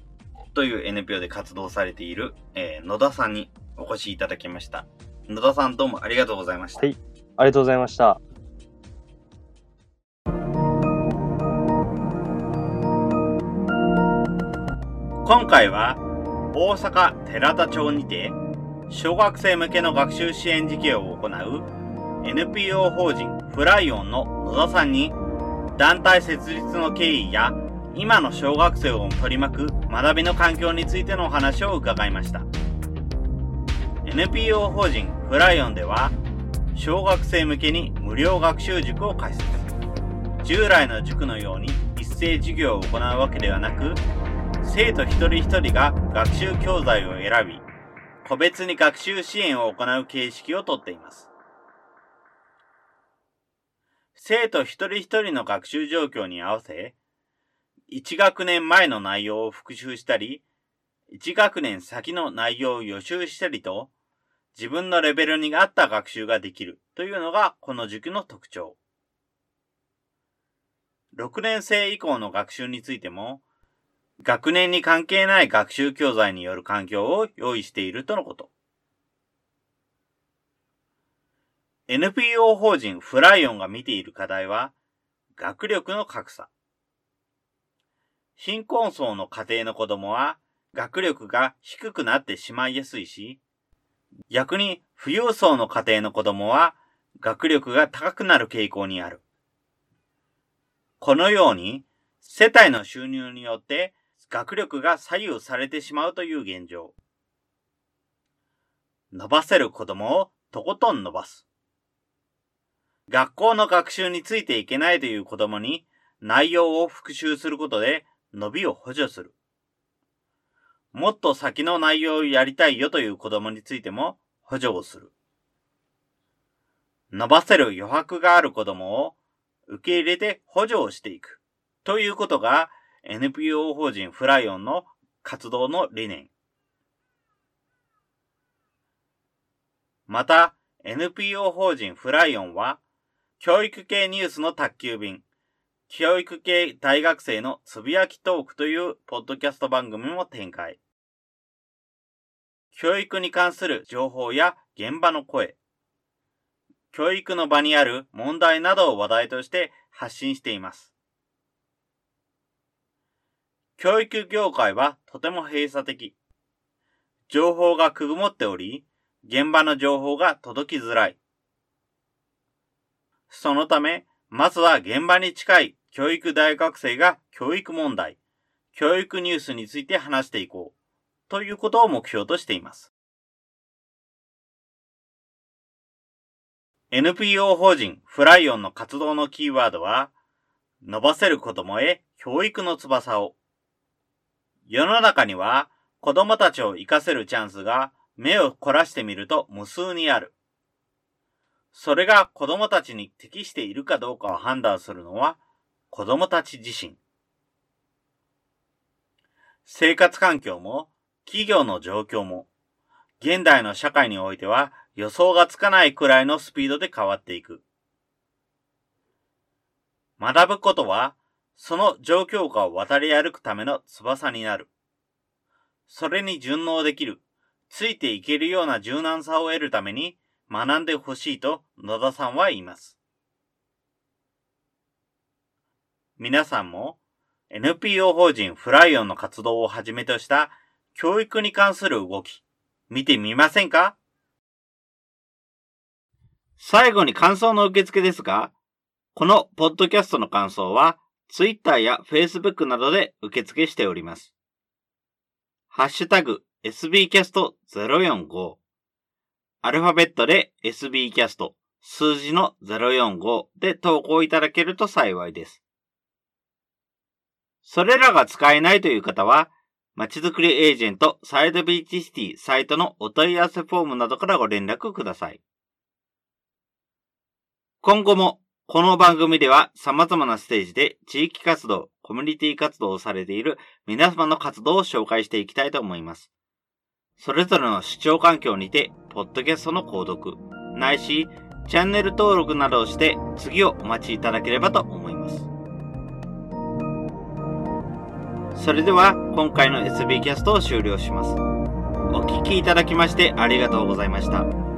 という NPO で活動されている、えー、野田さんにお越しいただきました。野田さんどうもありがとうございました。はい。ありがとうございました。今回は大阪寺田町にて小学生向けの学習支援事業を行う NPO 法人フライオンの野田さんに団体設立の経緯や今の小学生を取り巻く学びの環境についてのお話を伺いました。NPO 法人フライオンでは小学生向けに無料学習塾を開設。従来の塾のように一斉授業を行うわけではなく、生徒一人一人が学習教材を選び、個別に学習支援を行う形式をとっています。生徒一人一人の学習状況に合わせ、1学年前の内容を復習したり、1学年先の内容を予習したりと、自分のレベルに合った学習ができるというのがこの塾の特徴。6年生以降の学習についても、学年に関係ない学習教材による環境を用意しているとのこと。NPO 法人フライオンが見ている課題は、学力の格差。貧困層の家庭の子供は、学力が低くなってしまいやすいし、逆に富裕層の家庭の子供は、学力が高くなる傾向にある。このように、世帯の収入によって学力が左右されてしまうという現状。伸ばせる子供をとことん伸ばす。学校の学習についていけないという子供に内容を復習することで伸びを補助する。もっと先の内容をやりたいよという子供についても補助をする。伸ばせる余白がある子供を受け入れて補助をしていく。ということが NPO 法人フライオンの活動の理念。また、NPO 法人フライオンは、教育系ニュースの宅急便、教育系大学生のつぶやきトークというポッドキャスト番組も展開。教育に関する情報や現場の声、教育の場にある問題などを話題として発信しています。教育業界はとても閉鎖的。情報がくぐもっており、現場の情報が届きづらい。そのため、まずは現場に近い教育大学生が教育問題、教育ニュースについて話していこう、ということを目標としています。NPO 法人フライオンの活動のキーワードは、伸ばせる子供へ教育の翼を。世の中には子供たちを活かせるチャンスが目を凝らしてみると無数にある。それが子供たちに適しているかどうかを判断するのは子供たち自身。生活環境も企業の状況も現代の社会においては予想がつかないくらいのスピードで変わっていく。学ぶことは、その状況下を渡り歩くための翼になる。それに順応できる、ついていけるような柔軟さを得るために学んでほしいと野田さんは言います。皆さんも NPO 法人フライオンの活動をはじめとした教育に関する動き、見てみませんか？最後に感想の受付ですが、このポッドキャストの感想は、Twitter や Facebook などで受付しております。ハッシュタグ sbcast045 アルファベットで sbcast 数字の045で投稿いただけると幸いです。それらが使えないという方は、まちづくりエージェントサイドビーチシティサイトのお問い合わせフォームなどからご連絡ください。今後もこの番組では様々なステージで地域活動、コミュニティ活動をされている皆様の活動を紹介していきたいと思います。それぞれの視聴環境にて、ポッドキャストの購読、ないし、チャンネル登録などをして次をお待ちいただければと思います。それでは今回の SB キャストを終了します。お聴きいただきましてありがとうございました。